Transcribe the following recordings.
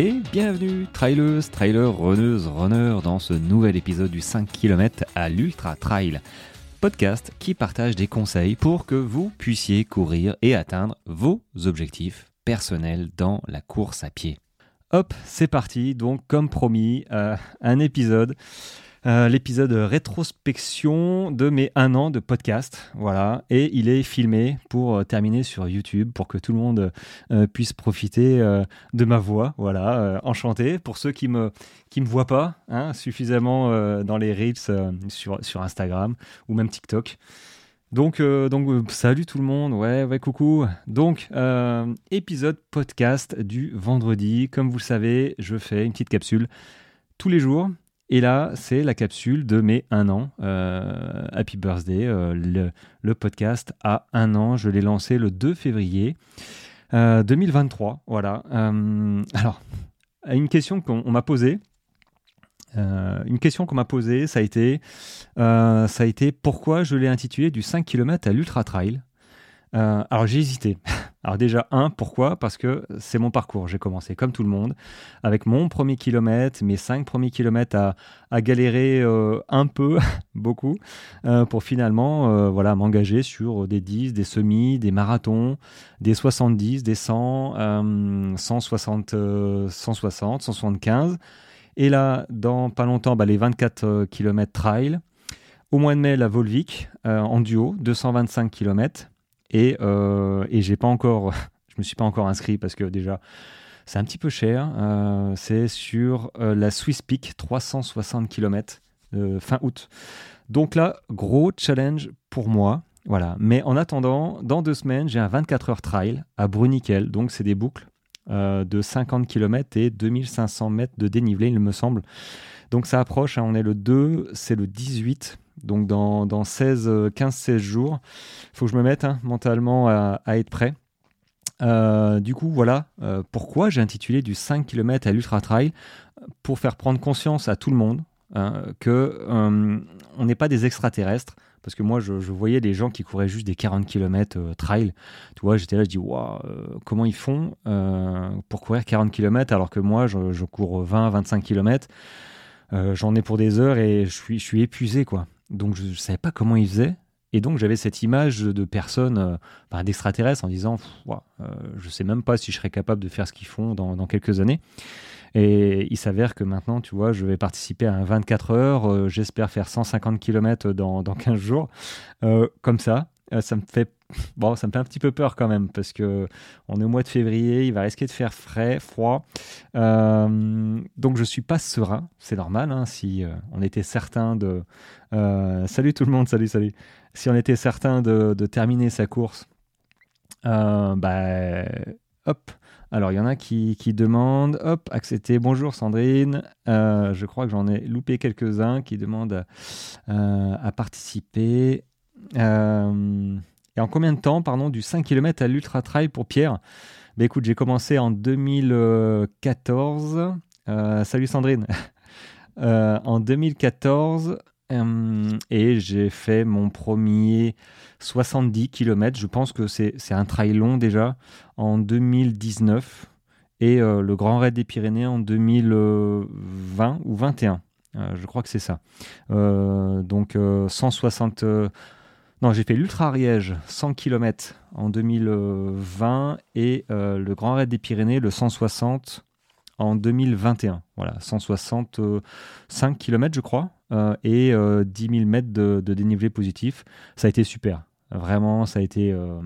Et bienvenue, trailers, trailers, runneuses, runners, dans ce nouvel épisode du 5 km à l'Ultra Trail, podcast qui partage des conseils pour que vous puissiez courir et atteindre vos objectifs personnels dans la course à pied. Hop, c'est parti, donc comme promis, euh, un épisode euh, l'épisode rétrospection de mes un an de podcast. Voilà. Et il est filmé pour euh, terminer sur YouTube pour que tout le monde euh, puisse profiter de ma voix. Voilà. enchanté. Pour ceux qui me, qui me voient pas hein, suffisamment dans les Reels sur, sur Instagram ou même TikTok. Donc, donc salut tout le monde, ouais, ouais, coucou. Donc, épisode podcast du vendredi. Comme vous le savez, je fais une petite capsule tous les jours et là, c'est la capsule de mes un an. Euh, Happy Birthday, euh, le, podcast a un an. Je l'ai lancé le 2 février 2023. Euh, voilà. alors, une question qu'on m'a posée. une question qu'on m'a posée, ça a été, ça a été pourquoi je l'ai intitulé du 5 km à l'ultra trail? alors j'ai hésité. Alors déjà, un, pourquoi? Parce que c'est mon parcours. J'ai commencé comme tout le monde, avec mon premier kilomètre, mes cinq premiers kilomètres à, galérer euh, un peu, beaucoup, euh, pour finalement euh, voilà, m'engager sur des 10, des semis, des marathons, des 70, des 100, 160, 160, 175. Et là, dans pas longtemps, bah, les 24 km trail. Au mois de mai, la Volvic en duo, 225 km. Et, euh, et j'ai pas encore, je me suis pas encore inscrit parce que déjà, c'est un petit peu cher. Euh, c'est sur euh, la Swiss Peak, 360 km, fin août. Donc là, gros challenge pour moi. Voilà. Mais en attendant, dans deux semaines, j'ai un 24 heures trail à Bruniquel. Donc c'est des boucles de 50 km et 2500 mètres de dénivelé, il me semble. Donc ça approche, hein. on est le 2, c'est le 18 donc dans, dans 16, 15-16 jours, il faut que je me mette hein, mentalement à, être prêt. Euh, du coup, voilà euh, pourquoi j'ai intitulé du 5 km à l'Ultra Trail pour faire prendre conscience à tout le monde hein, que euh, on n'est pas des extraterrestres. Parce que moi, je, voyais des gens qui couraient juste des 40 km trail. Tu vois, j'étais là, je dis, waouh, comment ils font pour courir 40 km alors que moi, je, je cours 20, 25 km. J'en ai pour des heures et je suis épuisé, quoi. Donc je ne savais pas comment ils faisaient. Et donc j'avais cette image de personnes, euh, d'extraterrestres, en disant, euh, je ne sais même pas si je serais capable de faire ce qu'ils font dans, quelques années. Et il s'avère que maintenant, tu vois, je vais participer à un 24 heures, euh, j'espère faire 150 km dans, dans 15 jours, comme ça. ça me fait bon, ça me fait un petit peu peur quand même parce que on est au mois de février, il va risquer de faire frais, froid. Euh, donc je suis pas serein, c'est normal. Hein, si euh, on était certain de, euh, salut tout le monde, salut, salut. Si on était certain de, terminer sa course, bah, hop. Alors, il y en a qui, qui demandent, hop, accepter. Bonjour Sandrine. je crois que j'en ai loupé quelques-uns qui demandent à participer. Et en combien de temps, pardon, du 5 km à l'Ultra Trail pour Pierre? Bah, Écoute, j'ai commencé en 2014. Euh, salut Sandrine. Euh, en 2014, euh, et j'ai fait mon premier 70 km. Je pense que c'est un trail long déjà en 2019 et le Grand Raid des Pyrénées en 2020 ou 21. je crois que c'est ça. donc 160 non, j'ai fait l'Ultra Ariège, 100 km en 2020 et euh, le Grand Raid des Pyrénées, le 160 en 2021. Voilà, 165 km, je crois, euh, et 10 000 mètres de, dénivelé positif. Ça a été super. Vraiment, ça a été, euh,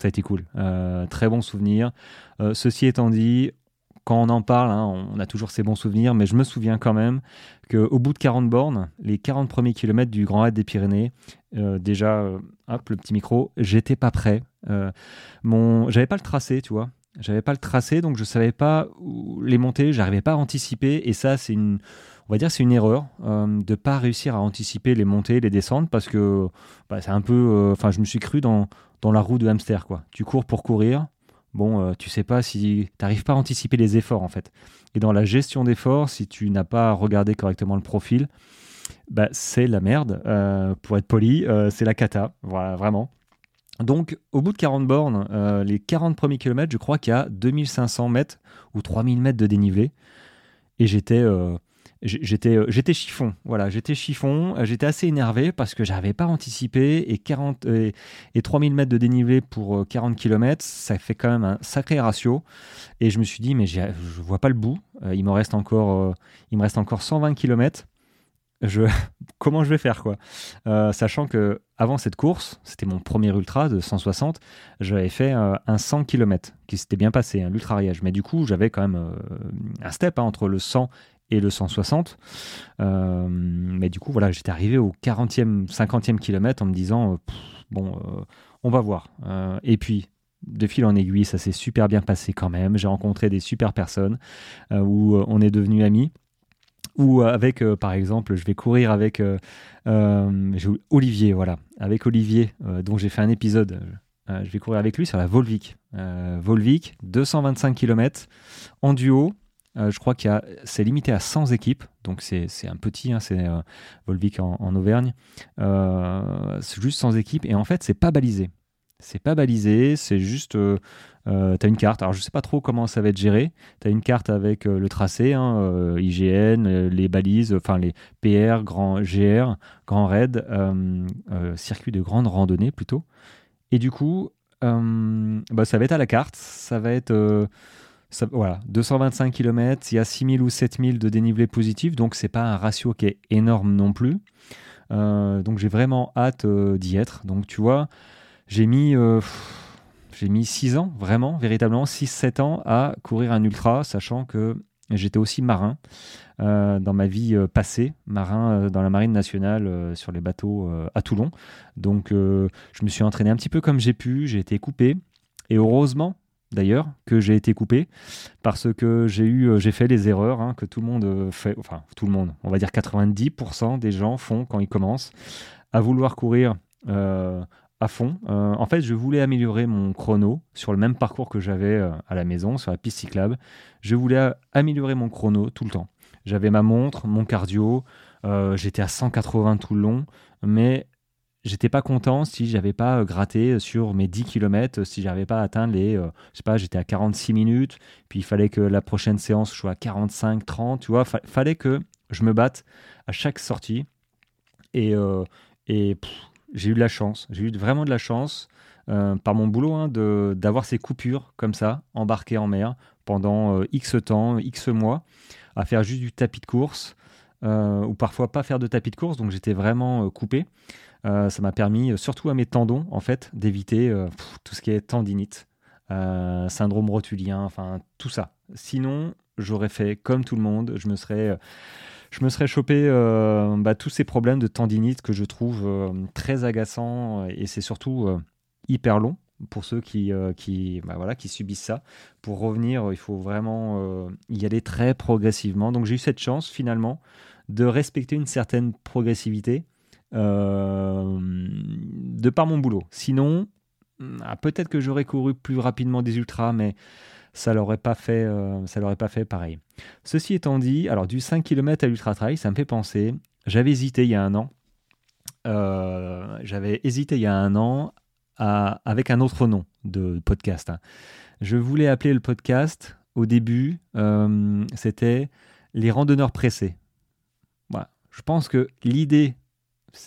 ça a été cool. très bon souvenir. ceci étant dit, quand on en parle, hein, on a toujours ces bons souvenirs, mais je me souviens quand même qu'au bout de 40 bornes, les 40 premiers kilomètres du Grand Raid des Pyrénées, euh, déjà, euh, hop, le petit micro, j'étais pas prêt. Euh, mon, j'avais pas le tracé, tu vois. J'avais pas le tracé, donc je savais pas les monter, j'arrivais pas à anticiper, et ça, c'est une, on va dire, c'est une erreur de pas réussir à anticiper les montées, les descentes, parce que bah, c'est un peu, enfin, je me suis cru dans dans la roue de hamster, quoi. Tu cours pour courir, bon, euh, tu sais pas si tu n'arrives pas à anticiper les efforts en fait. Et dans la gestion d'efforts, si tu n'as pas regardé correctement le profil, bah, c'est la merde. Euh, pour être poli, euh, c'est la cata, voilà, vraiment. Donc, au bout de 40 bornes, les 40 premiers kilomètres, je crois qu'il y a 2500 mètres ou 3000 mètres de dénivelé. Et j'étais j'étais euh, j'étais chiffon voilà j'étais chiffon j'étais assez énervé parce que j'avais pas anticipé et 40 et, 3000 mètres de dénivelé pour 40 km ça fait quand même un sacré ratio. Et je me suis dit mais je vois pas le bout il me reste encore il me reste encore 120 km je, comment je vais faire quoi? Euh, Sachant que avant cette course, c'était mon premier ultra de 160, j'avais fait euh, un 100 km qui s'était bien passé, hein, l'ultra riage. Mais du coup, j'avais quand même euh, un step hein, entre le 100 et le 160. mais du coup, voilà, j'étais arrivé au 40e, 50e kilomètre en me disant, bon, on va voir. et puis, de fil en aiguille, ça s'est super bien passé quand même. J'ai rencontré des super personnes où on est devenus amis ou avec, euh, par exemple, je vais courir avec euh, euh, Olivier, voilà, avec Olivier, dont j'ai fait un épisode. je vais courir avec lui sur la Volvic. Volvic, 225 km en duo. Je crois qu'il c'est limité à 100 équipes, donc c'est, un petit, hein, c'est Volvic en, Auvergne. c'est juste 100 équipes et en fait, c'est pas balisé. C'est pas balisé, c'est juste. Euh, euh tu as une carte. Alors, je sais pas trop comment ça va être géré. Tu as une carte avec euh, le tracé, hein, euh, IGN, les balises, enfin les PR, grand GR, grand raid, circuit de grande randonnée plutôt. Et du coup, bah, ça va être à la carte. Ça va être. Ça, voilà, 225 km, il y a 6000 ou 7000 de dénivelé positif, donc c'est pas un ratio qui est énorme non plus. donc j'ai vraiment hâte d'y être. Donc tu vois, j'ai mis, euh, j'ai mis 6 ans, vraiment, véritablement, 6-7 ans à courir un ultra, sachant que j'étais aussi marin euh, dans ma vie euh, passée, marin dans la marine nationale sur les bateaux à Toulon. Donc je me suis entraîné un petit peu comme j'ai pu, j'ai été coupé. Et heureusement, d'ailleurs que j'ai été coupé parce que j'ai eu j'ai fait les erreurs hein, que tout le monde fait enfin tout le monde on va dire 90% des gens font quand ils commencent à vouloir courir à fond. Euh, en fait, je voulais améliorer mon chrono sur le même parcours que j'avais euh, à la maison, sur la piste cyclable. Je voulais améliorer mon chrono tout le temps. J'avais ma montre, mon cardio, euh, j'étais à 180 tout le long, mais j'étais pas content si j'avais pas gratté sur mes 10 km, si j'avais pas atteint les, je sais pas, j'étais à 46 minutes, puis il fallait que la prochaine séance soit à 45, 30, tu vois, fallait que je me batte à chaque sortie. Et, et j'ai eu de la chance. J'ai eu vraiment de la chance euh, par mon boulot hein, d'avoir ces coupures comme ça, embarquées en mer pendant euh, X temps, X mois, à faire juste du tapis de course euh, ou parfois pas faire de tapis de course. Donc j'étais vraiment coupé. ça m'a permis, surtout à mes tendons, en fait, d'éviter tout ce qui est tendinite, syndrome rotulien, enfin tout ça. Sinon, j'aurais fait comme tout le monde. Je me serais je me serais chopé euh, bah, tous ces problèmes de tendinite que je trouve euh, très agaçants et c'est surtout euh, hyper long pour ceux qui, qui, bah, voilà, qui subissent ça. Pour revenir, il faut vraiment y aller très progressivement. Donc j'ai eu cette chance finalement de respecter une certaine progressivité de par mon boulot. Sinon, ah, peut-être que j'aurais couru plus rapidement des ultras, mais ça l'aurait pas fait, euh, ça l'aurait pas fait pareil. Ceci étant dit, alors du 5 km à l'ultra trail, ça me fait penser. J'avais hésité il y a un an. Euh, j'avais hésité il y a un an avec un autre nom de podcast. Hein. Je voulais appeler le podcast au début, euh, c'était les randonneurs pressés. Je pense que l'idée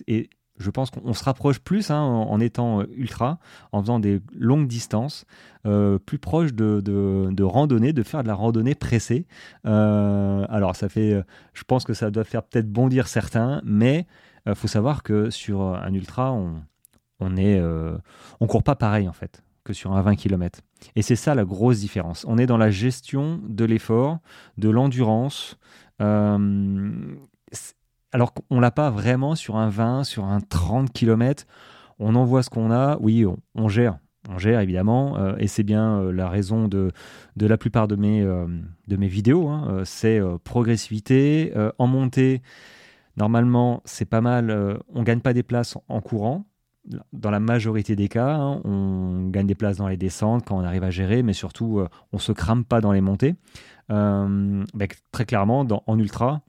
est je pense qu'on se rapproche plus hein, en, étant euh, ultra, en faisant des longues distances, euh, plus proche de, de, randonnée, de faire de la randonnée pressée. Euh, alors ça fait, je pense que ça doit faire peut-être bondir certains, mais il faut savoir que sur un ultra, on, on est, on court pas pareil en fait que sur un 20 km. Et c'est ça la grosse différence. On est dans la gestion de l'effort, de l'endurance alors qu'on l'a pas vraiment sur un 20, sur un 30 km. On envoie ce qu'on a, oui, on, gère, on gère évidemment, euh, et c'est bien euh, la raison de, de la plupart de mes, euh, de mes vidéos, hein. c'est progressivité, en montée, normalement c'est pas mal, on gagne pas des places en courant, dans la majorité des cas, hein. on gagne des places dans les descentes quand on arrive à gérer, mais surtout on se crame pas dans les montées. très clairement, en ultra,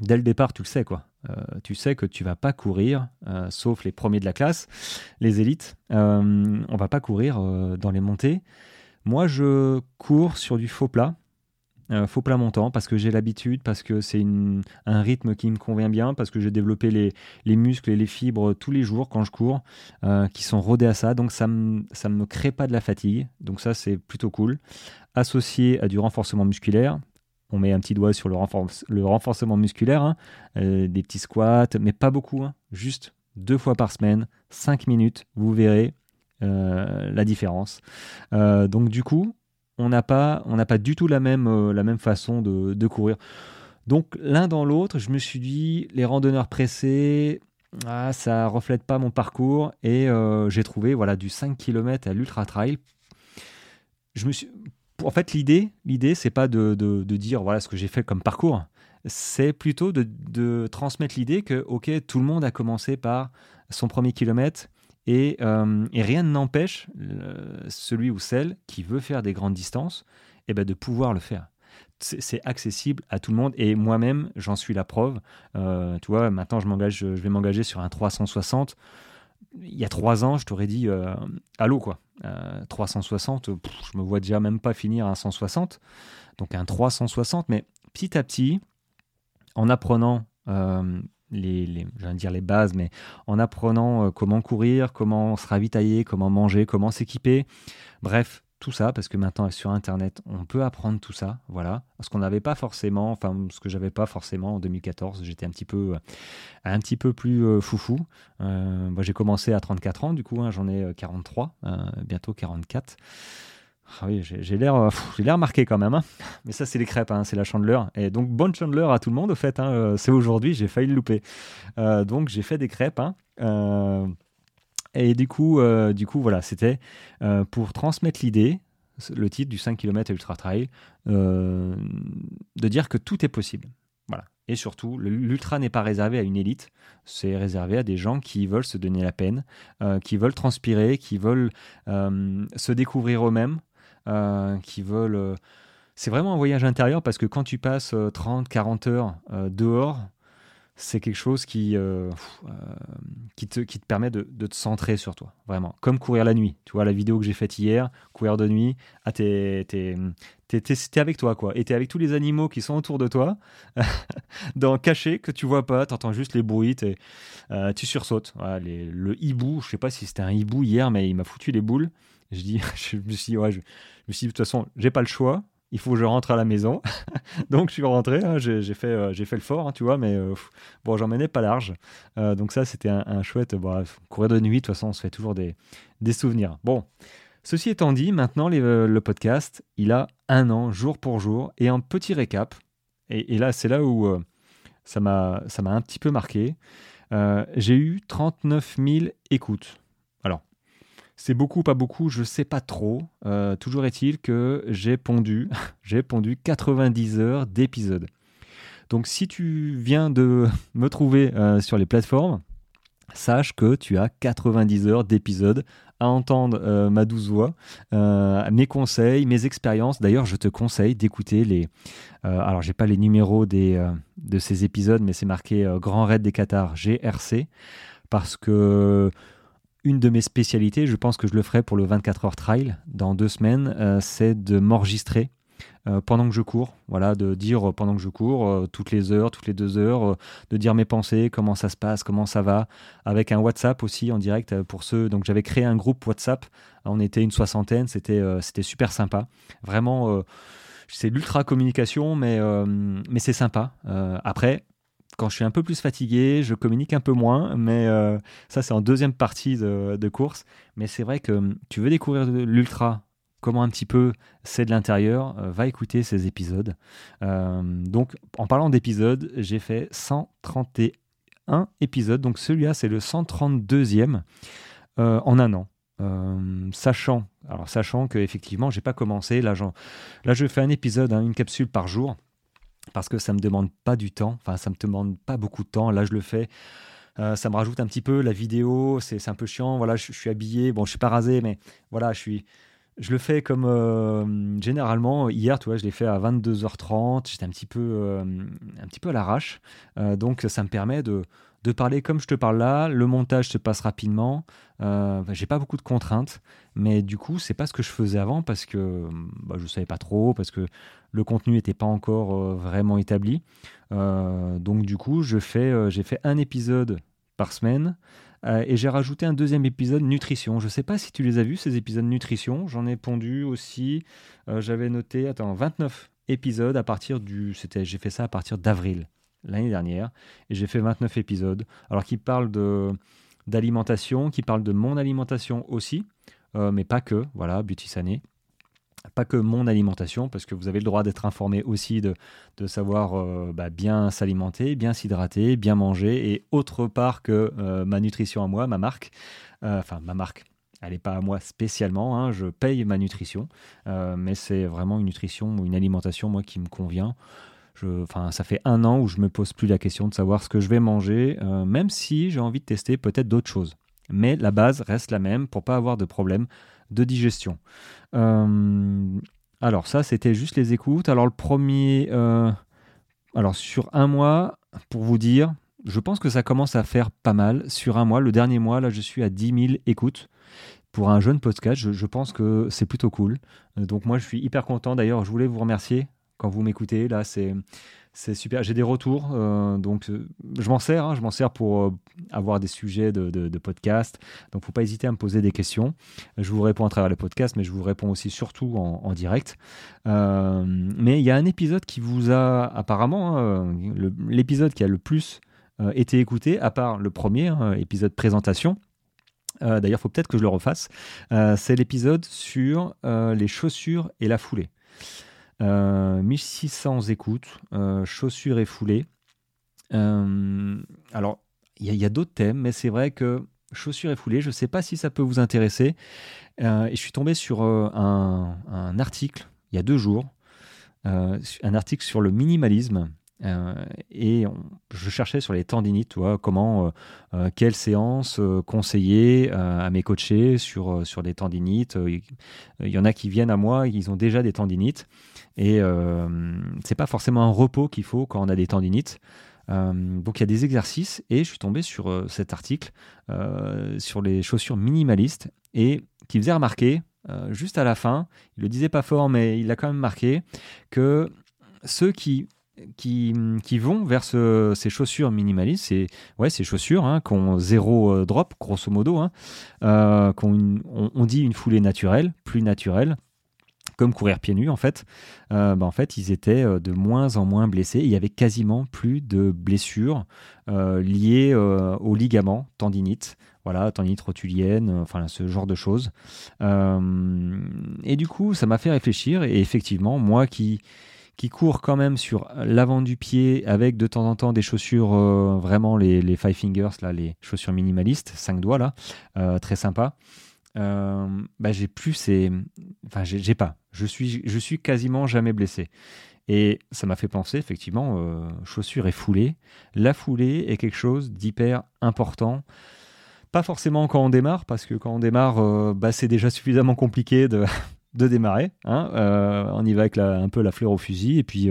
dès le départ, tu le sais, quoi. tu sais que tu vas pas courir, sauf les premiers de la classe, les élites, on va pas courir dans les montées. Moi, je cours sur du faux plat, faux plat montant, parce que j'ai l'habitude, parce que c'est un rythme qui me convient bien, parce que j'ai développé les, muscles et les fibres tous les jours quand je cours, euh, qui sont rodés à ça. Donc ça ne me crée pas de la fatigue. Donc ça, c'est plutôt cool. Associé à du renforcement musculaire, on met un petit doigt sur le, renforcement musculaire, hein. euh, des petits squats, mais pas beaucoup, hein. juste deux fois par semaine, cinq minutes, vous verrez euh, la différence. donc du coup, on n'a pas, pas du tout la même, euh, la même façon de, courir. Donc l'un dans l'autre, je me suis dit, les randonneurs pressés, ah, ça reflète pas mon parcours et euh, j'ai trouvé voilà du 5 km à l'ultra trail. Je me suis, en fait, l'idée, l'idée, c'est pas de, dire voilà ce que j'ai fait comme parcours. C'est plutôt de, de transmettre l'idée que ok, tout le monde a commencé par son premier kilomètre euh, et, rien n'empêche celui ou celle qui veut faire des grandes distances eh ben, de pouvoir le faire. C'est accessible à tout le monde et moi-même, j'en suis la preuve. Euh, tu vois, maintenant, je, m'engage, je vais m'engager sur un 360. Il y a trois ans, je t'aurais dit euh, allô quoi. 360, je me vois déjà même pas finir un 160. Donc un 360, mais petit à petit, en apprenant les, les, dire les bases, mais en apprenant euh, comment courir, comment se ravitailler, comment manger, comment s'équiper. Bref, tout ça, parce que maintenant sur Internet, on peut apprendre tout ça, voilà. Ce qu'on n'avait pas forcément, enfin, ce que j'avais pas forcément en 2014, j'étais un petit peu, un petit peu plus euh, foufou. Euh, j'ai commencé à 34 ans, du coup, hein, j'en ai 43, bientôt 44. Ah oui, j'ai l'air, euh, j'ai l'air marqué quand même. Hein. Mais ça, c'est les crêpes, hein, c'est la chandeleur. Et donc, bonne chandeleur à tout le monde, au fait. Euh, c'est aujourd'hui, j'ai failli le louper. Euh, donc, j'ai fait des crêpes. Et du coup, du coup, voilà, c'était pour transmettre l'idée, le titre du 5 km Ultra Trail, de dire que tout est possible. Voilà. Et surtout, l'ultra n'est pas réservé à une élite, c'est réservé à des gens qui veulent se donner la peine, qui veulent transpirer, qui veulent se découvrir eux-mêmes, euh, qui veulent. Euh, c'est vraiment un voyage intérieur parce que quand tu passes 30, euh, 40 heures dehors, c'est quelque chose qui, qui, te, qui te permet de, de, te centrer sur toi, vraiment. Comme courir la nuit. Tu vois, la vidéo que j'ai faite hier, courir de nuit, ah, t'es, t'es, avec toi, quoi. Et t'es avec tous les animaux qui sont autour de toi, dans caché, que tu vois pas, t'entends juste les bruits, tu sursautes. le hibou, je sais pas si c'était un hibou hier, mais il m'a foutu les boules. Je dis, je me suis dit, ouais, je, me suis de toute façon, j'ai pas le choix. Il faut que je rentre à la maison. donc, je suis rentré. Hein, j'ai fait, euh, j'ai fait le fort, hein, tu vois, mais euh, bon, j'en menais pas large. Euh, donc, ça, c'était un, chouette. Bon, courir de nuit, de toute façon, on se fait toujours des, des souvenirs. Bon. Ceci étant dit, maintenant, le podcast, il a un an, jour pour jour, et un petit récap. Et, et là, c'est là où ça m'a un petit peu marqué. j'ai eu 39 000 écoutes. C'est beaucoup, pas beaucoup, je sais pas trop. Euh, toujours est-il que j'ai pondu, j'ai pondu 90 heures d'épisode. Donc si tu viens de me trouver euh, sur les plateformes, sache que tu as 90 heures d'épisode à entendre euh, ma douce voix, mes conseils, mes expériences. D'ailleurs, je te conseille d'écouter les. alors, j'ai pas les numéros de ces épisodes, mais c'est marqué Grand Raid des Qatars GRC parce que une de mes spécialités, je pense que je le ferai pour le 24 heures trail dans deux semaines, euh, c'est de m'enregistrer euh, pendant que je cours. Voilà, de dire pendant que je cours, euh, toutes les heures, toutes les deux heures, de dire mes pensées, comment ça se passe, comment ça va, avec un WhatsApp aussi en direct pour ceux. Donc j'avais créé un groupe WhatsApp, on était une soixantaine, c'était c'était super sympa. Vraiment, c'est l'ultra communication, mais, mais c'est sympa. après, quand je suis un peu plus fatigué, je communique un peu moins, mais euh, ça c'est en deuxième partie de, course. Mais c'est vrai que hum, tu veux découvrir l'ultra, comment un petit peu c'est de l'intérieur, euh, va écouter ces épisodes. Euh, donc en parlant d'épisodes, j'ai fait 131 épisodes, donc celui-là c'est le 132e en un an. sachant, alors sachant que effectivement j'ai pas commencé, là, je fais un épisode, hein, une capsule par jour parce que ça me demande pas du temps, enfin ça me demande pas beaucoup de temps. Là, je le fais. Euh, ça me rajoute un petit peu la vidéo, c'est un peu chiant. Voilà, je, suis habillé, bon, je suis pas rasé, mais voilà, je suis, je le fais comme euh, généralement. Hier, tu vois, je l'ai fait à 22h30. J'étais un petit peu, euh, un petit peu à l'arrache. Donc, ça me permet de, de, parler comme je te parle là. Le montage se passe rapidement. J'ai pas beaucoup de contraintes. Mais du coup, c'est pas ce que je faisais avant parce que bah, je savais pas trop, parce que le contenu n'était pas encore vraiment établi. donc, du coup, je fais, j'ai fait un épisode par semaine. Euh, et j'ai rajouté un deuxième épisode nutrition. Je sais pas si tu les as vus, ces épisodes nutrition. J'en ai pondu aussi. Euh, j'avais noté, attends, 29 épisodes à partir du. C'était, j'ai fait ça à partir d'avril l'année dernière. Et j'ai fait 29 épisodes. Alors, qui parlent d'alimentation, qui parlent de mon alimentation aussi. Euh, mais pas que. Voilà, Beauty Sané pas que mon alimentation, parce que vous avez le droit d'être informé aussi de, de savoir euh, bah, bien s'alimenter, bien s'hydrater, bien manger, et autre part que euh, ma nutrition à moi, ma marque, enfin ma marque, elle n'est pas à moi spécialement, hein, je paye ma nutrition, mais c'est vraiment une nutrition ou une alimentation, moi, qui me convient. Je, ça fait un an où je me pose plus la question de savoir ce que je vais manger, même si j'ai envie de tester peut-être d'autres choses. Mais la base reste la même pour pas avoir de problème de digestion. Euh, alors ça, c'était juste les écoutes. Alors le premier, euh, alors sur un mois, pour vous dire, je pense que ça commence à faire pas mal. Sur un mois, le dernier mois, là, je suis à 10 000 écoutes. Pour un jeune podcast, je, pense que c'est plutôt cool. Euh, donc moi, je suis hyper content. D'ailleurs, je voulais vous remercier quand vous m'écoutez. Là, c'est c'est super. J'ai des retours, euh, donc euh, je m'en sers. Hein, je m'en sers pour euh, avoir des sujets de, de, podcast. Donc, faut pas hésiter à me poser des questions. Je vous réponds à travers le podcast, mais je vous réponds aussi surtout en, direct. mais il y a un épisode qui vous a apparemment hein, l'épisode qui a le plus été écouté, à part le premier hein, épisode présentation. D'ailleurs, il faut peut-être que je le refasse. c'est l'épisode sur les chaussures et la foulée. 1600 euh, écoutes, euh, chaussures et foulées. Euh, alors, il y a, d'autres thèmes, mais c'est vrai que chaussures et foulées, je ne sais pas si ça peut vous intéresser. et je suis tombé sur un, article il y a deux jours, un article sur le minimalisme. Et je cherchais sur les tendinites, tu comment, quelle séance conseiller à mes coachés sur, sur des tendinites. Il y en a qui viennent à moi, ils ont déjà des tendinites. Et euh, c'est pas forcément un repos qu'il faut quand on a des tendinites. Euh, donc il y a des exercices et je suis tombé sur euh, cet article sur les chaussures minimalistes et qui faisait remarquer, juste à la fin, il le disait pas fort mais il l'a quand même marqué, que ceux qui qui, vont vers ces chaussures minimalistes, c'est ouais, ces chaussures hein, qui ont zéro drop, grosso modo, hein, on, dit une foulée naturelle, plus naturelle, comme courir pieds nus en fait, euh, bah, en fait ils étaient euh, de moins en moins blessés. il y avait quasiment plus de blessures euh, liées aux ligaments, tendinites, voilà, tendinite rotulienne, enfin ce genre de choses. et du coup, ça m'a fait réfléchir. Et effectivement, moi qui qui cours quand même sur l'avant du pied avec de temps en temps des chaussures vraiment les, five fingers là, les chaussures minimalistes, cinq doigts là, très sympa. Euh, bah, j'ai plus ces. Enfin, j'ai pas. Je suis, je suis quasiment jamais blessé. Et ça m'a fait penser, effectivement, euh, chaussures et foulée. La foulée est quelque chose d'hyper important. Pas forcément quand on démarre, parce que quand on démarre, euh, bah, c'est déjà suffisamment compliqué de, de démarrer. Hein. on y va avec un peu la fleur au fusil, et puis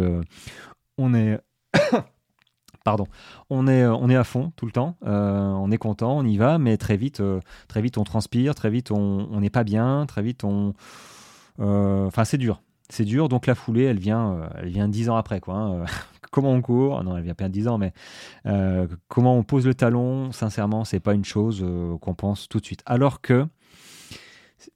on est pardon, on est, euh, on est à fond tout le temps, euh, on est content, on y va, mais très vite, euh, très vite on transpire, très vite on n'est pas bien, très vite on, enfin c'est dur, c'est dur. Donc la foulée, elle vient, elle vient dix ans après quoi. Hein. comment on court? Non, elle vient pas dix ans, mais comment on pose le talon, sincèrement, c'est pas une chose qu'on pense tout de suite. Alors que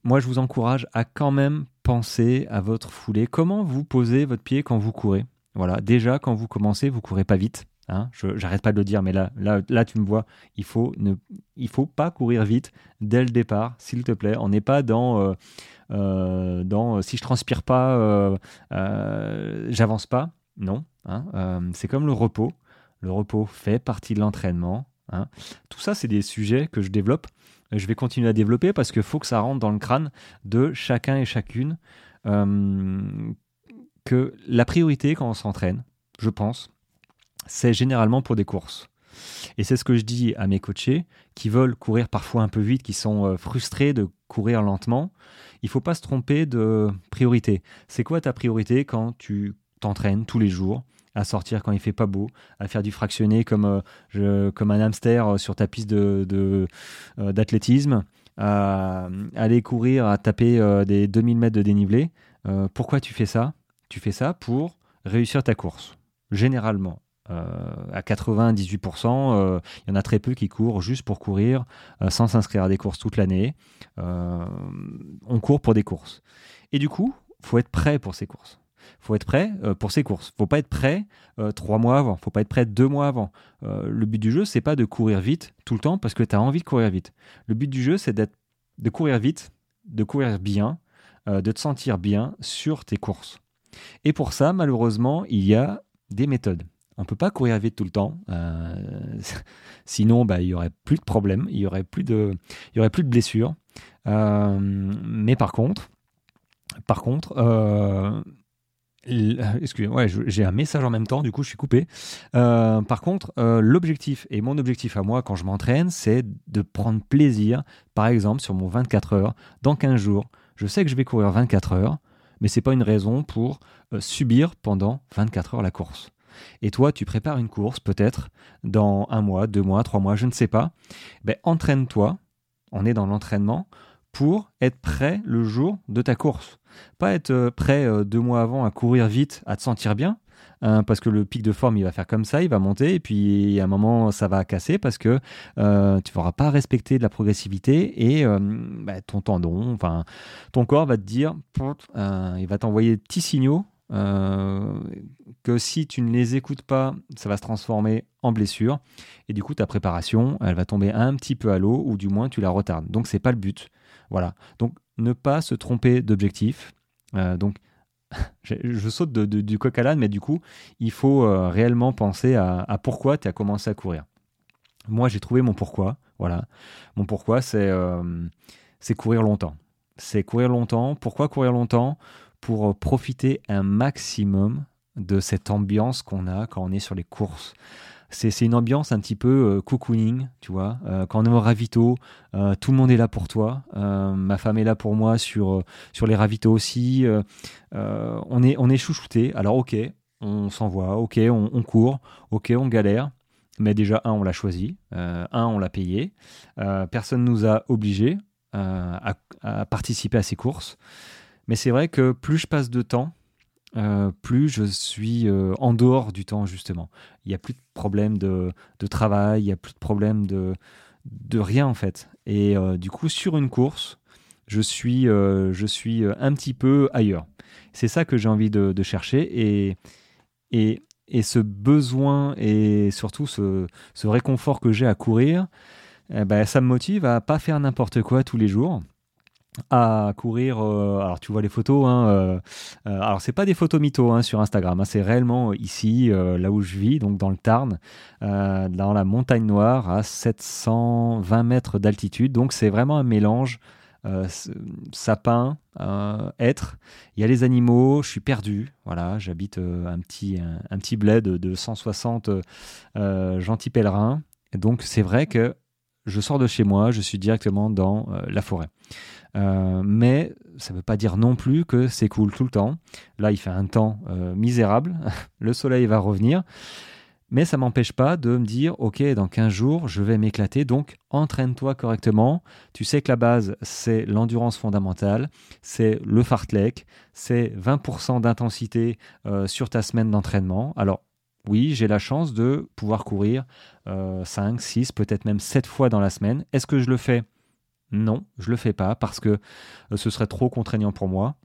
moi, je vous encourage à quand même penser à votre foulée. Comment vous posez votre pied quand vous courez? Voilà, déjà quand vous commencez, vous courez pas vite. Hein, j'arrête pas de le dire, mais là, là, là, tu me vois, il faut ne, il faut pas courir vite dès le départ, s'il te plaît. On n'est pas dans, euh, euh, dans, si je transpire pas, euh, j'avance pas. Non, hein, c'est comme le repos. Le repos fait partie de l'entraînement. Hein. Tout ça, c'est des sujets que je développe. Je vais continuer à développer parce qu'il faut que ça rentre dans le crâne de chacun et chacune. que la priorité quand on s'entraîne, je pense, c'est généralement pour des courses. Et c'est ce que je dis à mes coachés qui veulent courir parfois un peu vite, qui sont euh, frustrés de courir lentement. Il faut pas se tromper de priorité. C'est quoi ta priorité quand tu t'entraînes tous les jours? À sortir quand il fait pas beau, à faire du fractionné comme, euh, comme un hamster euh, sur ta piste d'athlétisme, de, à aller courir, à taper des 2000 mètres de dénivelé. pourquoi tu fais ça? Tu fais ça pour réussir ta course, généralement. Euh, à 98%, euh, il y en a très peu qui courent juste pour courir euh, sans s'inscrire à des courses toute l'année. on court pour des courses. Et du coup, faut être prêt pour ces courses. Faut être prêt pour ces courses. faut pas être prêt trois mois avant. faut pas être prêt deux mois avant. le but du jeu, c'est pas de courir vite tout le temps parce que tu as envie de courir vite. Le but du jeu, c'est de courir vite, de courir bien, de te sentir bien sur tes courses. Et pour ça, malheureusement, il y a des méthodes. On ne peut pas courir vite tout le temps. Euh, sinon, bah, il n'y aurait plus de problèmes, il n'y aurait, plus de, aurait plus de blessures. Euh, mais par contre, par contre, euh, excusez-moi, j'ai un message en même temps, du coup je suis coupé. par contre, l'objectif, et mon objectif à moi quand je m'entraîne, c'est de prendre plaisir, par exemple sur mon 24 heures, dans 15 jours, je sais que je vais courir 24 heures, mais ce n'est pas une raison pour subir pendant 24 heures la course. Et toi, tu prépares une course peut-être dans un mois, deux mois, trois mois, je ne sais pas. Ben, entraîne-toi, on est dans l'entraînement, pour être prêt le jour de ta course. Pas être euh, prêt euh, deux mois avant à courir vite, à te sentir bien, hein, parce que le pic de forme, il va faire comme ça, il va monter, et puis à un moment, ça va casser parce que euh, tu ne feras pas respecter de la progressivité et ben, ton tendon, enfin, ton corps va te dire, il va t'envoyer des petits signaux que si tu ne les écoutes pas, ça va se transformer en blessure. Et du coup, ta préparation, elle va tomber un petit peu à l'eau, ou du moins tu la retardes. Donc, c'est pas le but. Voilà. Donc, ne pas se tromper d'objectif. Euh, donc, je, saute du coq à l'âne, mais du coup, il faut euh, réellement penser à, pourquoi tu as commencé à courir. Moi, j'ai trouvé mon pourquoi. Voilà. Mon pourquoi, c'est c'est courir longtemps. C'est courir longtemps. Pourquoi courir longtemps? Pour euh, profiter un maximum de cette ambiance qu'on a quand on est sur les courses. C'est une ambiance un petit peu euh, cocooning, tu vois. Euh, quand on est au ravito, tout le monde est là pour toi. ma femme est là pour moi sur, les ravitaux aussi. on, est, on est chouchouté. Alors, ok, on s'envoie, ok, on, court, ok, on galère. Mais déjà, un, on l'a choisi. un, on l'a payé. personne ne nous a obligés à, participer à ces courses. Mais c'est vrai que plus je passe de temps, euh, plus je suis euh, en dehors du temps, justement. Il n'y a plus de problème de, travail, il n'y a plus de problème de, de rien, en fait. Et euh, du coup, sur une course, je suis, je suis un petit peu ailleurs. C'est ça que j'ai envie de, chercher. Et, et, et, ce besoin et surtout ce, ce réconfort que j'ai à courir, eh ben, ça me motive à pas faire n'importe quoi tous les jours à courir. Euh, alors tu vois les photos. Hein, euh, euh, alors c'est pas des photos mythos hein, sur Instagram. Hein, c'est réellement ici, là où je vis, donc dans le Tarn, dans la montagne noire, à 720 mètres d'altitude. Donc c'est vraiment un mélange. sapin, être. Il y a les animaux. Je suis perdu. Voilà, j'habite un petit un, petit bled de 160 gentils pèlerins. donc c'est vrai que je sors de chez moi, je suis directement dans la forêt. Euh, mais ça ne veut pas dire non plus que c'est cool tout le temps. Là, il fait un temps euh, misérable, le soleil va revenir, mais ça m'empêche pas de me dire, ok, dans 15 jours, je vais m'éclater, donc entraîne-toi correctement. Tu sais que la base, c'est l'endurance fondamentale, c'est le fartlek, c'est 20% d'intensité euh, sur ta semaine d'entraînement. Alors, oui, j'ai la chance de pouvoir courir 5, 6, peut-être même 7 fois dans la semaine. Est-ce que je le fais? Non, je le fais pas parce que euh, ce serait trop contraignant pour moi.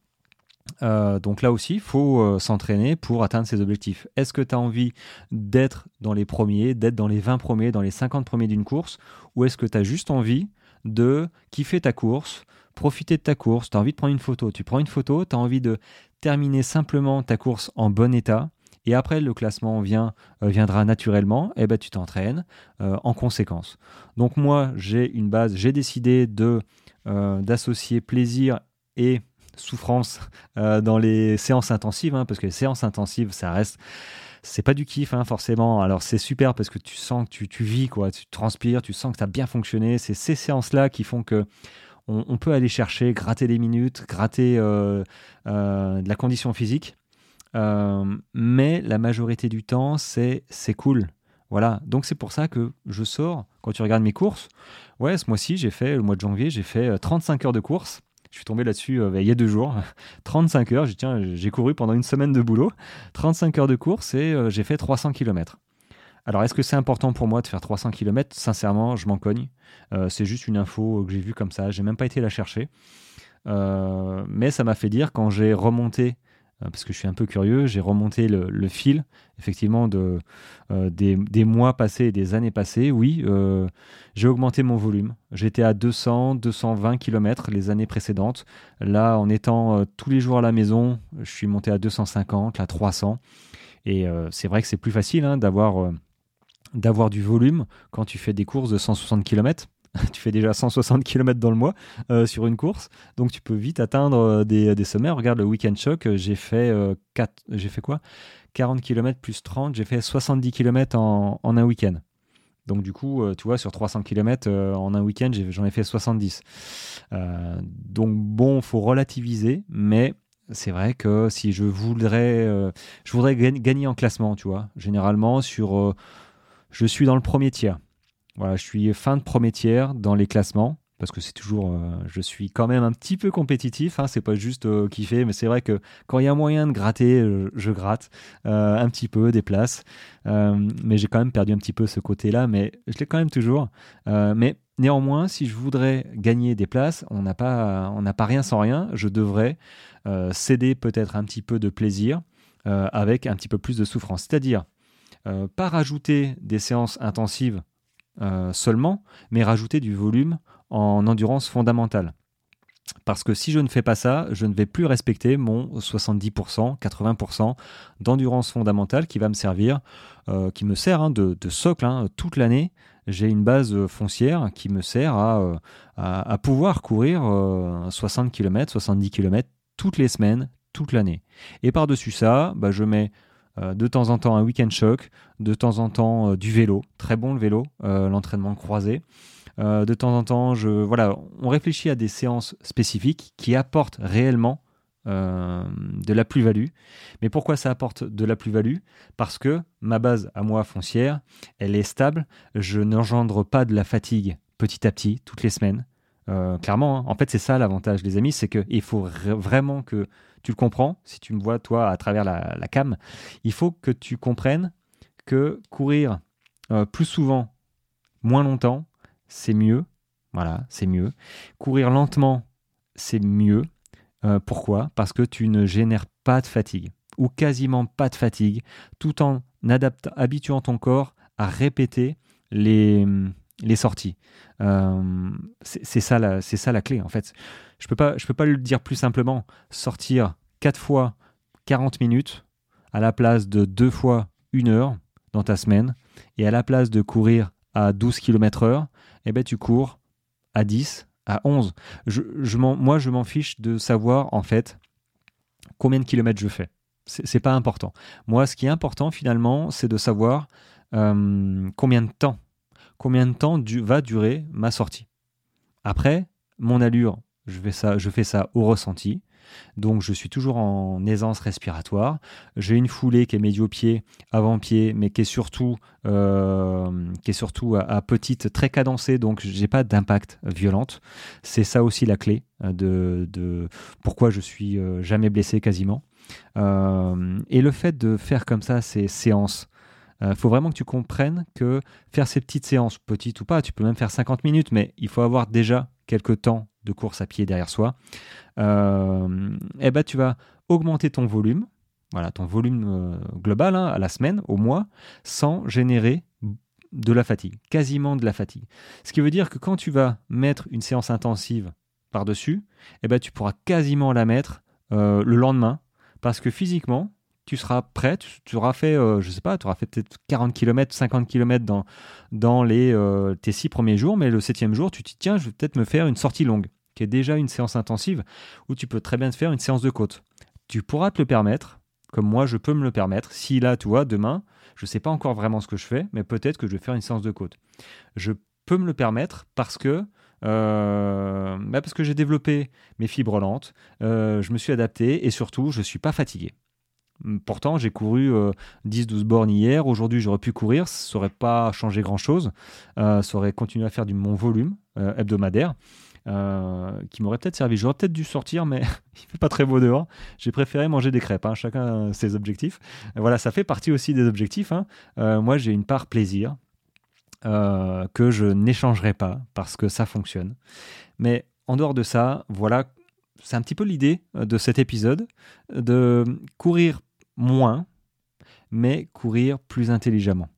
Euh, donc là aussi, il faut euh, s'entraîner pour atteindre ses objectifs. Est-ce que tu as envie d'être dans les premiers, d'être dans les 20 premiers, dans les 50 premiers d'une course? Ou est-ce que tu as juste envie de kiffer ta course, profiter de ta course, tu as envie de prendre une photo Tu prends une photo, tu as envie de terminer simplement ta course en bon état et après le classement euh, viendra naturellement, et eh ben tu t'entraînes euh, en conséquence. Donc moi j'ai une base, j'ai décidé de euh, d'associer plaisir et souffrance dans les séances intensives, hein, parce que les séances intensives ça reste c'est pas du kiff hein, forcément. Alors c'est super parce que tu sens que tu, tu vis, quoi, tu transpires, tu sens que ça a bien fonctionné. C'est ces séances-là qui font que on, peut aller chercher, gratter des minutes, gratter de la condition physique. Euh, mais la majorité du temps, c'est cool. Voilà, donc c'est pour ça que je sors, quand tu regardes mes courses, ouais, ce mois-ci, j'ai fait, le mois de janvier, j'ai fait 35 heures de course. Je suis tombé là-dessus il y a deux jours. 35 heures, j'ai couru pendant une semaine de boulot. 35 heures de course et j'ai fait 300 km. Alors, est-ce que c'est important pour moi de faire 300 km Sincèrement, je m'en cogne. Euh, c'est juste une info que j'ai vue comme ça. J'ai même pas été la chercher. Euh, mais ça m'a fait dire quand j'ai remonté, euh, parce que je suis un peu curieux, j'ai remonté le, fil, effectivement, de, des, mois passés et des années passées. Oui, j'ai augmenté mon volume. J'étais à 200, 220 km les années précédentes. Là, en étant tous les jours à la maison, je suis monté à 250, à 300. Et c'est vrai que c'est plus facile hein, d'avoir d'avoir du volume quand tu fais des courses de 160 km. tu fais déjà 160 km dans le mois euh, sur une course, donc tu peux vite atteindre euh, des, des, sommets. Regarde le week-end euh, j'ai fait, j'ai fait quoi? 40 km plus 30, j'ai fait 70 km en, un week-end. Donc du coup, tu vois, sur 300 km en un week-end, j'en ai, fait 70. donc bon, faut relativiser, mais c'est vrai que si je voudrais, gagner en classement, tu vois, généralement je suis dans le premier tiers. Voilà, je suis fin de premier tiers dans les classements parce que c'est toujours, euh, je suis quand même un petit peu compétitif. Hein, c'est pas juste euh, kiffer, mais c'est vrai que quand il y a moyen de gratter, euh, je, gratte un petit peu des places. mais j'ai quand même perdu un petit peu ce côté-là, mais je l'ai quand même toujours. mais néanmoins, si je voudrais gagner des places, on n'a pas, on n'a pas rien sans rien. Je devrais céder peut-être un petit peu de plaisir avec un petit peu plus de souffrance. C'est-à-dire pas rajouter des séances intensives euh, seulement, mais rajouter du volume en endurance fondamentale. Parce que si je ne fais pas ça, je ne vais plus respecter mon 70%, 80% d'endurance fondamentale qui va me servir, euh, qui me sert hein, de, socle hein, toute l'année. J'ai une base foncière qui me sert à, pouvoir courir 60 km, 70 km toutes les semaines, toute l'année. Et par-dessus ça, bah, je mets euh, de temps en temps un week-end choc, de temps en temps euh, du vélo, très bon le vélo, euh, l'entraînement croisé. de temps en temps, voilà, on réfléchit à des séances spécifiques qui apportent réellement de la plus-value. Mais pourquoi ça apporte de la plus-value? Parce que ma base à moi foncière, elle est stable. Je n'engendre pas de la fatigue petit à petit, toutes les semaines. Clairement, hein. en fait, c'est ça l'avantage, les amis, c'est qu'il faut vraiment que tu le comprends, si tu me vois toi à travers la, cam, il faut que tu comprennes que courir euh, plus souvent, moins longtemps, c'est mieux. Voilà, c'est mieux. Courir lentement, c'est mieux. Euh, pourquoi? Parce que tu ne génères pas de fatigue ou quasiment pas de fatigue, tout en habituant ton corps à répéter les, les sorties. Euh, c'est ça, la, ça la clé en fait. Je peux pas, je peux pas le dire plus simplement. Sortir 4 fois 40 minutes à la place de 2 fois 1 heure dans ta semaine et à la place de courir à 12 km heure, eh ben, tu cours à 10, à 11. Je, je moi, je m'en fiche de savoir en fait combien de kilomètres je fais. C'est pas important. Moi, ce qui est important finalement, c'est de savoir euh, combien de temps, combien de temps va durer ma sortie. Après, mon allure, je fais ça, je au ressenti. Donc je suis toujours en aisance respiratoire. J'ai une foulée qui est médio-pied, avant-pied, mais qui est surtout, euh, à, petite, très cadencée, donc j'ai pas d'impact violente. C'est ça aussi la clé euh, de, pourquoi je suis euh, jamais blessé quasiment. et le fait de faire comme ça ces séances, il faut vraiment que tu comprennes que faire ces petites séances, petites ou pas, tu peux même faire 50 minutes, mais il faut avoir déjà quelques temps de course à pied derrière soi, euh, eh ben, tu vas augmenter ton volume, voilà, ton volume euh, global hein, à la semaine, au mois, sans générer de la fatigue, quasiment de la fatigue. Ce qui veut dire que quand tu vas mettre une séance intensive par-dessus, eh ben, tu pourras quasiment la mettre euh, le lendemain, parce que physiquement, tu seras prêt, tu, auras fait, je sais pas, tu auras fait peut-être 40 km, 50 km dans, les, tes six premiers jours, mais le septième jour, tu te dis, tiens, je vais peut-être me faire une sortie longue qui est déjà une séance intensive, où tu peux très bien te faire une séance de côte. Tu pourras te le permettre, comme moi, je peux me le permettre. Si là, tu vois, demain, je ne sais pas encore vraiment ce que je fais, mais peut-être que je vais faire une séance de côte. Je peux me le permettre parce que euh, bah, parce que j'ai développé mes fibres lentes, euh, je me suis adapté et surtout, je ne suis pas fatigué. Pourtant, j'ai couru 10-12 bornes hier. Aujourd'hui, j'aurais pu courir. Ça n'aurait pas changé grand-chose. ça aurait continué à faire du mon volume hebdomadaire. Euh, qui m'aurait peut-être servi. J'aurais peut-être dû sortir, mais il fait pas très beau dehors. J'ai préféré manger des crêpes. Hein. Chacun ses objectifs. voilà, ça fait partie aussi des objectifs. Hein. Euh, moi, j'ai une part plaisir euh, que je n'échangerai pas parce que ça fonctionne. Mais en dehors de ça, voilà, c'est un petit peu l'idée de cet épisode de courir moins, mais courir plus intelligemment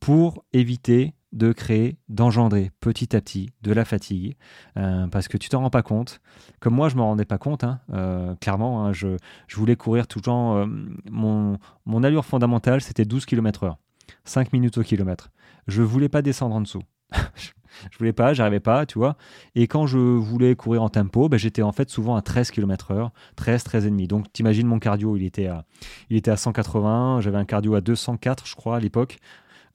pour éviter de créer, d'engendrer petit à petit de la fatigue, euh, parce que tu t'en rends pas compte. Comme moi, je me rendais pas compte, hein, euh, clairement, hein, je, voulais courir tout le temps. Euh, mon, mon allure fondamentale, c'était 12 km/h, 5 minutes au kilomètre. Je voulais pas descendre en dessous. je voulais pas, j'arrivais pas, tu vois. Et quand je voulais courir en tempo, ben, j'étais en fait souvent à 13 km/h, 13, 13 et demi. Donc t'imagines mon cardio, il était à, il était à 180, j'avais un cardio à 204, je crois, à l'époque.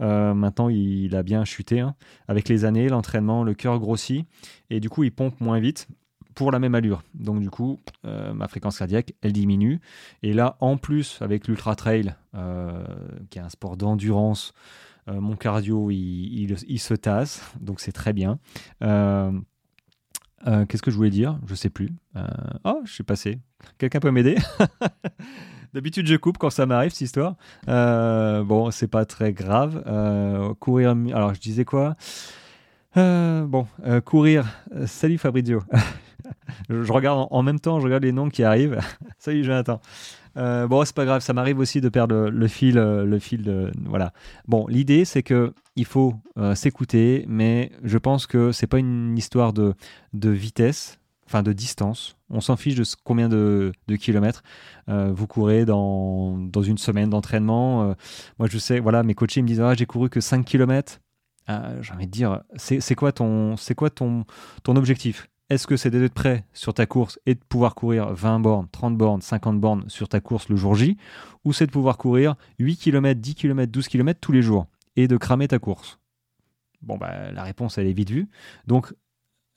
Euh, maintenant, il, a bien chuté. Hein. Avec les années, l'entraînement, le cœur grossit et du coup, il pompe moins vite pour la même allure. Donc du coup, euh, ma fréquence cardiaque, elle diminue. Et là, en plus, avec l'ultra trail, euh, qui est un sport d'endurance, mon cardio, il, se tasse. Donc c'est très bien. Qu'est-ce que je voulais dire? Je sais plus. oh, je suis passé. Quelqu'un peut m'aider? D'habitude, je coupe quand ça m'arrive, cette histoire. Euh, bon, c'est pas très grave. Euh, courir. Alors, je disais quoi? Euh, Bon, courir. salut Fabrizio. je regarde en, même temps, je regarde les noms qui arrivent. salut Jonathan. Bon, c'est pas grave, ça m'arrive aussi de perdre le, fil, le fil de, voilà. Bon, l'idée c'est que il faut s'écouter, mais je pense que c'est pas une histoire de, de vitesse enfin de distance. On s'en fiche de combien de, kilomètres euh, vous courez dans, dans une semaine d'entraînement. Euh, moi, je sais, voilà, mes coachés me disent ah, j'ai couru que 5 km. Euh, j'ai envie de dire, c'est quoi, ton, quoi ton, ton objectif? Est-ce que c'est d'être prêt sur ta course et de pouvoir courir 20 bornes, 30 bornes, 50 bornes sur ta course le jour J Ou c'est de pouvoir courir 8 km, 10 km, 12 km tous les jours et de cramer ta course? Bon, bah, la réponse, elle est vite vue. Donc,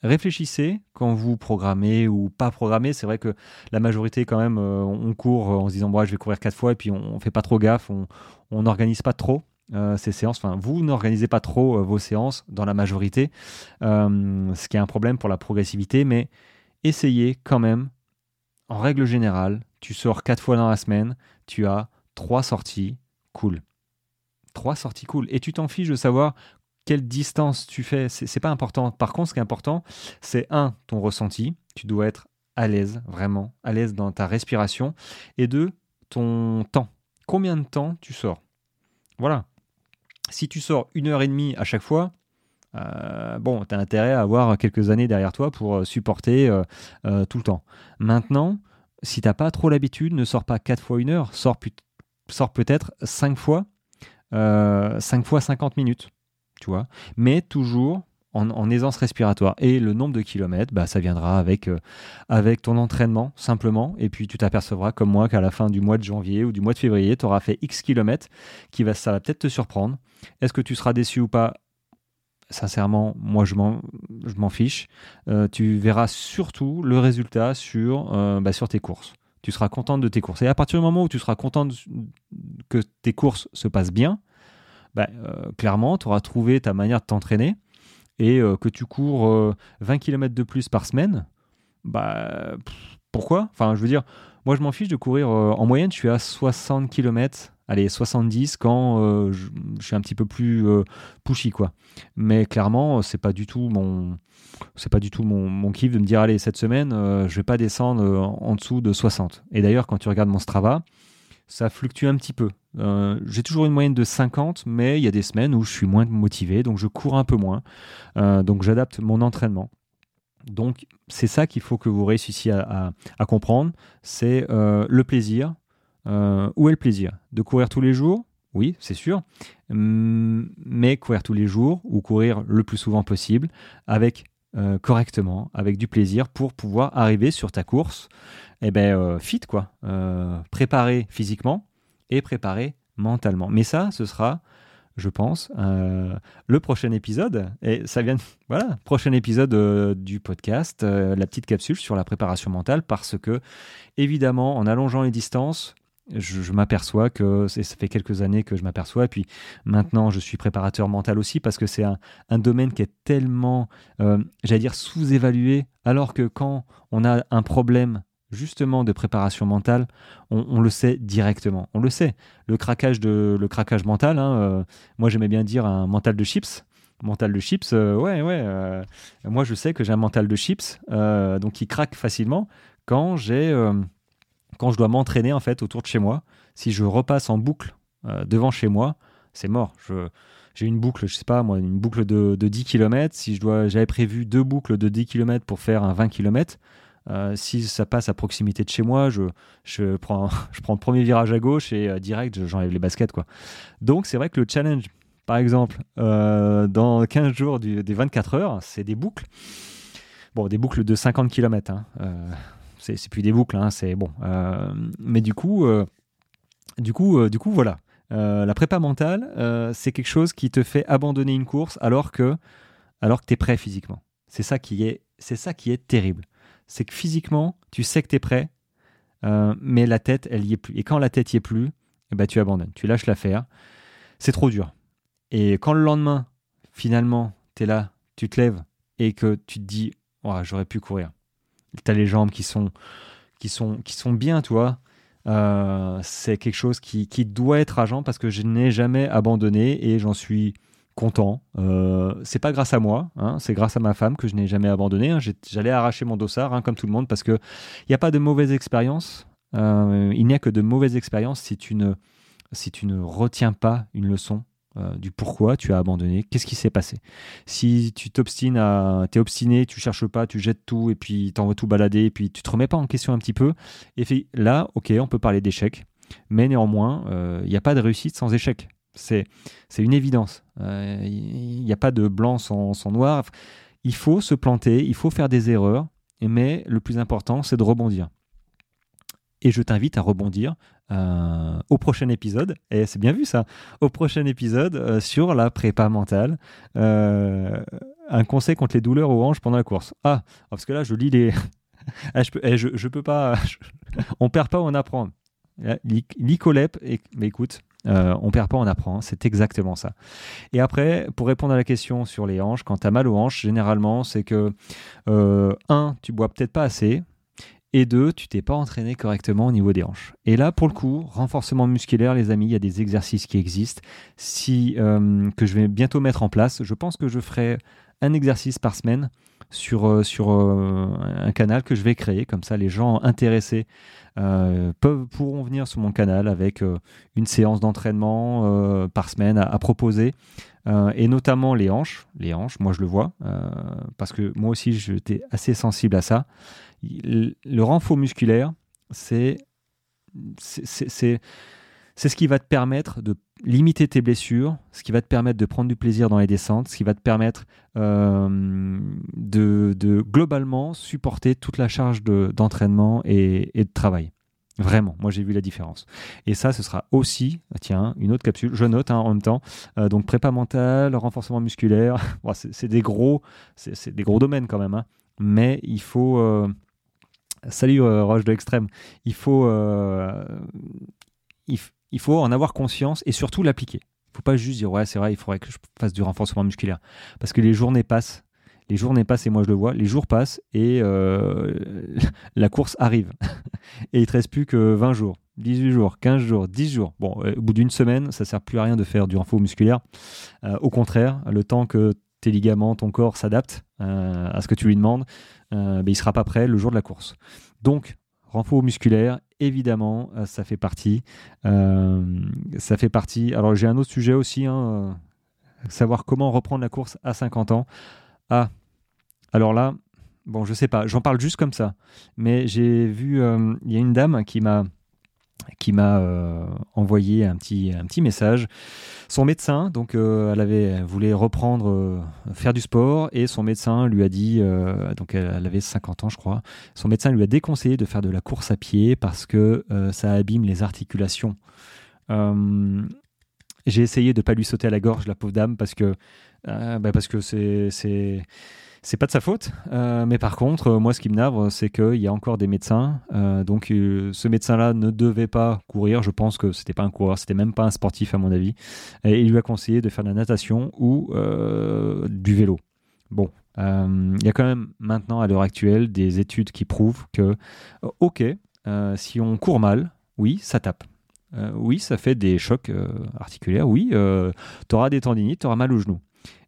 réfléchissez quand vous programmez ou pas programmez. C'est vrai que la majorité, quand même, euh, on court en se disant je vais courir quatre fois et puis on, ne fait pas trop gaffe, on n'organise pas trop. Euh, ces séances, enfin vous n'organisez pas trop euh, vos séances dans la majorité, ce qui est un problème pour la progressivité, mais essayez quand même, en règle générale, tu sors quatre fois dans la semaine, tu as trois sorties, cool. Trois sorties cool. Et tu t'en fiches de savoir quelle distance tu fais, c'est pas important. Par contre, ce qui est important, c'est un, ton ressenti. Tu dois être à l'aise, vraiment, à l'aise dans ta respiration. Et deux, ton temps. Combien de temps tu sors? Voilà. Si tu sors une heure et demie à chaque fois, euh, bon, tu as intérêt à avoir quelques années derrière toi pour euh, supporter euh, tout le temps. Maintenant, si t'as pas trop l'habitude, ne sors pas quatre fois une heure, sors, peut-être cinq fois, cinq fois 50 minutes tu vois, mais toujours en, aisance respiratoire. Et le nombre de kilomètres, bah, ça viendra avec, euh, avec ton entraînement, simplement. Et puis tu t'apercevras, comme moi, qu'à la fin du mois de janvier ou du mois de février, tu auras fait X kilomètres, qui va, ça va peut-être te surprendre. Est-ce que tu seras déçu ou pas? Sincèrement, moi, je m'en fiche. Euh, tu verras surtout le résultat sur, euh, bah, sur tes courses. Tu seras content de tes courses. Et à partir du moment où tu seras content que tes courses se passent bien, bah, clairement, tu auras trouvé ta manière de t'entraîner et euh, que tu cours 20 euh, km de plus par semaine, bah, pourquoi? Enfin, je veux dire, moi je m'en fiche de courir. en moyenne, je suis à 60 km, allez, 70 quand je, suis un petit peu plus pushy, quoi. Mais clairement, c'est pas du tout mon. C'est pas du tout mon, mon, kiff de me dire allez cette semaine je vais pas descendre en dessous de 60. Et d'ailleurs quand tu regardes mon Strava, ça fluctue un petit peu. Euh, j'ai toujours une moyenne de 50, mais il y a des semaines où je suis moins motivé, donc je cours un peu moins. Euh, donc j'adapte mon entraînement. Donc c'est ça qu'il faut que vous réussissiez à, comprendre, c'est euh, le plaisir. où est le plaisir? De courir tous les jours? Oui, c'est sûr. Hum, mais courir tous les jours ou courir le plus souvent possible avec correctement, avec du plaisir, pour pouvoir arriver sur ta course, eh ben, fit, quoi. préparé physiquement et préparé mentalement. Mais ça, ce sera je pense, euh, le prochain épisode. Et ça vient, voilà, prochain épisode euh, du podcast, euh, la petite capsule sur la préparation mentale, parce que, évidemment, en allongeant les distances, je, m'aperçois que ça fait quelques années que je m'aperçois, et puis maintenant je suis préparateur mental aussi, parce que c'est un, un, domaine qui est tellement, j'allais dire, sous-évalué, alors que quand on a un problème justement de préparation mentale, on, le sait directement. On le sait. Le craquage, de, le craquage mental, hein, euh, moi j'aimais bien dire un mental de chips. Mental de chips, euh, ouais, ouais. Euh, moi je sais que j'ai un mental de chips, donc qui craque facilement quand j'ai, quand je dois m'entraîner en fait autour de chez moi. Si je repasse en boucle devant chez moi, c'est mort. J'ai une boucle, je sais pas moi, une boucle de, de 10 km. Si je dois, j'avais prévu deux boucles de 10 km pour faire un 20 km, euh, si ça passe à proximité de chez moi, je, je, prends, je prends le premier virage à gauche et euh, direct, j'enlève les baskets. Quoi. Donc, c'est vrai que le challenge, par exemple, euh, dans 15 jours des 24 heures, c'est des boucles. Bon, des boucles de 50 km. Hein. c'est plus des boucles, hein, c'est bon. mais du coup, du coup, du coup, voilà. la prépa mentale, c'est quelque chose qui te fait abandonner une course alors que, alors que tu es prêt physiquement. C'est ça c'est ça qui est terrible c'est que physiquement, tu sais que tu es prêt, euh, mais la tête, elle y est plus. Et quand la tête y est plus, eh ben, tu abandonnes, tu lâches l'affaire. C'est trop dur. Et quand le lendemain, finalement, tu es là, tu te lèves et que tu te dis, j'aurais pu courir. Tu as les jambes qui sont, qui sont, qui sont bien, toi. Euh, c'est quelque chose qui, qui doit être agent parce que je n'ai jamais abandonné et j'en suis content. Euh, c'est pas grâce à moi, hein, c'est grâce à ma femme que je n'ai jamais abandonné. Hein. J'allais arracher mon dossard, hein, comme tout le monde, parce qu'il n'y a pas de mauvaise expérience. Euh, il n'y a que de mauvaises expériences si tu ne, si tu ne retiens pas une leçon euh, du pourquoi tu as abandonné, qu'est-ce qui s'est passé? Si tu t'obstines à, t'es obstiné, tu cherches pas, tu jettes tout et puis t'envoies tout balader et puis tu te remets pas en question un petit peu, et là, ok, on peut parler d'échec, mais néanmoins, il n'y a pas de réussite sans échec. C'est une évidence. Il euh, n'y a pas de blanc sans, noir. Il faut se planter, il faut faire des erreurs, mais le plus important, c'est de rebondir. Et je t'invite à rebondir euh, au prochain épisode, et c'est bien vu ça, au prochain épisode euh, sur la prépa mentale. un conseil contre les douleurs hanches pendant la course. Ah, parce que là, je lis les. Ah, je, peux, eh, je, peux pas. on perd pas, on apprend. L'icolep, mais écoute, euh, on perd pas, on apprend. C'est exactement ça. Et après, pour répondre à la question sur les hanches, quand tu as mal aux hanches, généralement, c'est que, euh, un, tu bois peut-être pas assez. Et deux, tu t'es pas entraîné correctement au niveau des hanches. Et là, pour le coup, renforcement musculaire, les amis, il y a des exercices qui existent, si, euh, que je vais bientôt mettre en place. Je pense que je ferai un exercice par semaine sur, euh, sur un canal que je vais créer. Comme ça, les gens intéressés euh, peuvent, pourront venir sur mon canal avec euh, une séance d'entraînement euh, par semaine à, proposer. et notamment les hanches. Les hanches, moi je le vois, parce que moi aussi j'étais assez sensible à ça. Le renfort musculaire, c'est c'est ce qui va te permettre de limiter tes blessures, ce qui va te permettre de prendre du plaisir dans les descentes, ce qui va te permettre de, de, globalement supporter toute la charge d'entraînement et, de travail. Vraiment, moi j'ai vu la différence. Et ça, ce sera aussi, tiens, une autre capsule, je note hein, en même temps. Euh, donc prépa mentale, renforcement musculaire, c'est des gros, c'est des gros domaines quand même. Hein. Mais il faut, euh, salut euh, Roche de l'extrême, il faut, il, faut en avoir conscience et surtout l'appliquer. Il faut pas juste dire ouais c'est vrai, il faudrait que je fasse du renforcement musculaire parce que les journées passent les journées passent et moi je le vois, les jours passent et euh, la course arrive. et il te reste plus que 20 jours, 18 jours, 15 jours, 10 jours. Bon, euh, au bout d'une semaine, ça sert plus à rien de faire du renfort musculaire. Euh, au contraire, le temps que tes ligaments, ton corps s'adaptent à ce que tu lui demandes, ben, il sera pas prêt le jour de la course. Donc, renfort musculaire, évidemment, ça fait partie. ça fait partie. Alors, j'ai un autre sujet aussi, hein, savoir comment reprendre la course à 50 ans. Ah, alors là, bon, je sais pas, j'en parle juste comme ça. Mais j'ai vu, euh, il y a une dame qui m'a qui m'a envoyé un petit, un petit message. Son médecin, donc elle avait voulait reprendre faire du sport et son médecin lui a dit, donc elle, avait 50 ans je crois, son médecin lui a déconseillé de faire de la course à pied parce que ça abîme les articulations. J'ai essayé de pas lui sauter à la gorge la pauvre dame parce que bah, parce que c'est c'est pas de sa faute, euh, mais par contre, euh, moi, ce qui me navre, c'est qu'il y a encore des médecins. Euh, donc, ce médecin-là ne devait pas courir. Je pense que c'était pas un coureur, c'était même pas un sportif, à mon avis. Et il lui a conseillé de faire de la natation ou du vélo. Bon, il y a quand même maintenant, à l'heure actuelle, des études qui prouvent que, ok, si on court mal, oui, ça tape. oui, ça fait des chocs articulaires. Oui, tu auras des tendinites, tu auras mal au genou.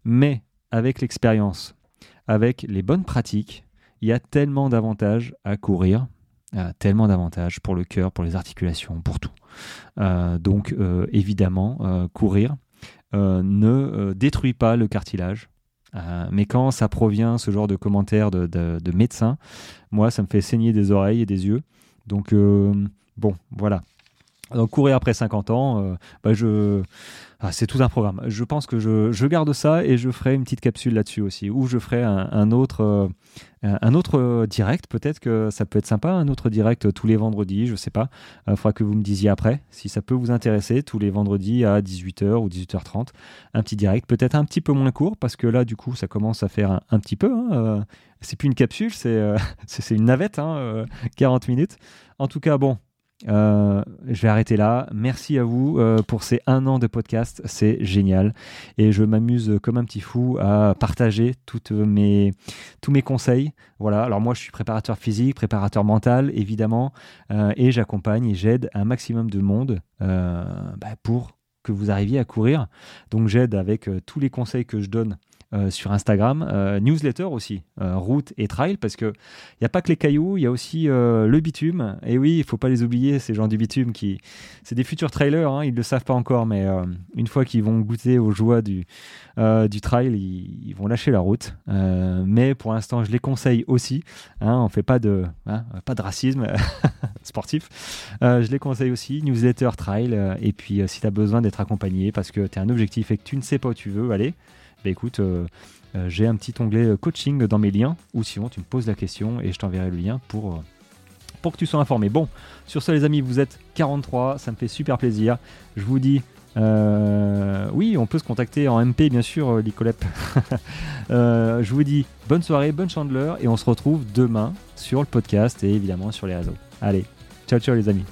Mais avec l'expérience, avec les bonnes pratiques, il y a tellement d'avantages à courir, tellement d'avantages pour le cœur, pour les articulations, pour tout. Euh, donc euh, évidemment, euh, courir ne détruit pas le cartilage. mais quand ça provient, ce genre de commentaires de, de, médecins, moi, ça me fait saigner des oreilles et des yeux. Donc, bon, voilà. Donc courir après 50 ans, bah je, ah, c'est tout un programme. Je pense que je, garde ça et je ferai une petite capsule là-dessus aussi, ou je ferai un, autre, euh, un autre direct. Peut-être que ça peut être sympa, un autre direct tous les vendredis, je sais pas. Il faudra que vous me disiez après si ça peut vous intéresser tous les vendredis à 18h ou 18h30. Un petit direct, peut-être un petit peu moins court parce que là, du coup, ça commence à faire un, petit peu. Hein, euh, c'est plus une capsule, c'est euh, une navette, 40 hein, minutes. En tout cas, bon, euh, je vais arrêter là. Merci à vous euh, pour ces un an de podcast. C'est génial. Et je m'amuse comme un petit fou à partager toutes mes, tous mes conseils. Voilà. Alors, moi, je suis préparateur physique, préparateur mental, évidemment. Euh, et j'accompagne et j'aide un maximum de monde bah, pour que vous arriviez à courir. Donc, j'aide avec tous les conseils que je donne sur Instagram, euh, newsletter aussi, euh, route et trail, parce qu'il n'y a pas que les cailloux, il y a aussi le bitume. Et oui, il faut pas les oublier, ces gens du bitume qui. C'est des futurs trailers, hein, ils le savent pas encore, mais une fois qu'ils vont goûter aux joies du, du trail, ils, vont lâcher la route. mais pour l'instant, je les conseille aussi. Hein, on fait pas de, hein, pas de racisme sportif. je les conseille aussi, newsletter, trail. et puis, si tu as besoin d'être accompagné parce que tu as un objectif et que tu ne sais pas où tu veux aller, bah, écoute, euh, euh, j'ai un petit onglet euh, coaching dans mes liens, ou sinon tu me poses la question et je t'enverrai le lien pour, pour que tu sois informé. Bon, sur ce les amis, vous êtes 43, ça me fait super plaisir. Je vous dis oui, on peut se contacter en MP, bien sûr, Licolep. je vous dis bonne soirée, bonne chandeleur, et on se retrouve demain sur le podcast et évidemment sur les réseaux. Allez, ciao, ciao, les amis.